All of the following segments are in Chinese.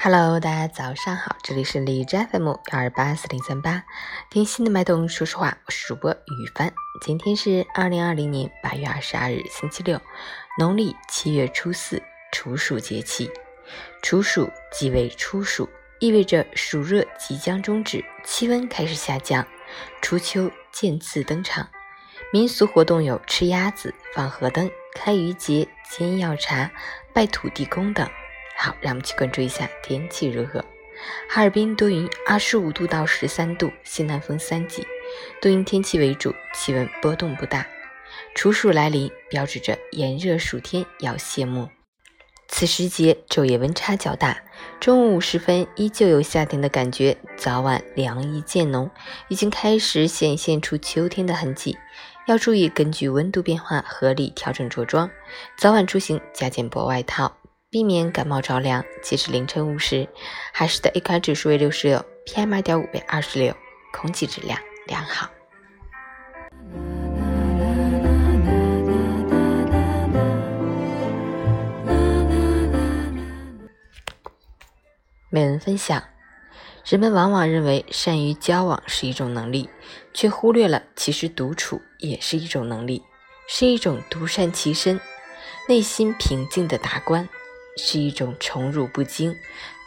Hello，大家早上好，这里是荔枝 FM 幺二八四零三八，听心的脉动，说实话，我是主播雨帆。今天是二零二零年八月二十二日，星期六，农历七月初四，处暑节气。处暑即为初暑，意味着暑热即将终止，气温开始下降，初秋渐次登场。民俗活动有吃鸭子、放河灯、开渔节、煎药茶、拜土地公等。好，让我们去关注一下天气如何。哈尔滨多云，二十五度到十三度，西南风三级，多云天气为主，气温波动不大。处暑来临，标志着炎热暑天要谢幕。此时节昼夜温差较大，中午时分依旧有夏天的感觉，早晚凉意渐浓，已经开始显现出秋天的痕迹。要注意根据温度变化合理调整着装，早晚出行加件薄外套。避免感冒着凉。截至凌晨五时，海市的 AQI 指数为六十六，PM 二点五为二十六，空气质量良好。美文分享：人们往往认为善于交往是一种能力，却忽略了其实独处也是一种能力，是一种独善其身、内心平静的达观。是一种宠辱不惊、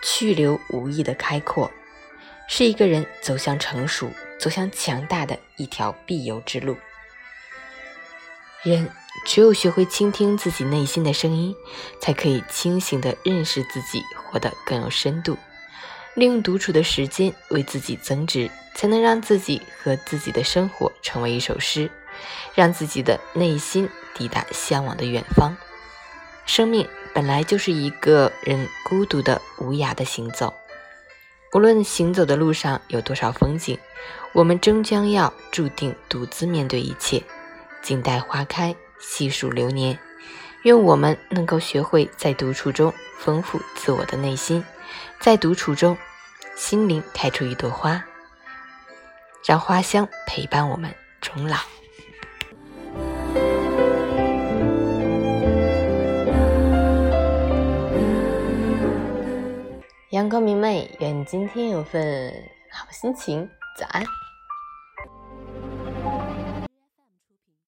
去留无意的开阔，是一个人走向成熟、走向强大的一条必由之路。人只有学会倾听自己内心的声音，才可以清醒地认识自己，活得更有深度。利用独处的时间为自己增值，才能让自己和自己的生活成为一首诗，让自己的内心抵达向往的远方。生命。本来就是一个人孤独的、无涯的行走。无论行走的路上有多少风景，我们终将要注定独自面对一切。静待花开，细数流年。愿我们能够学会在独处中丰富自我的内心，在独处中，心灵开出一朵花，让花香陪伴我们终老。阳光明媚，愿你今天有份好心情。早安。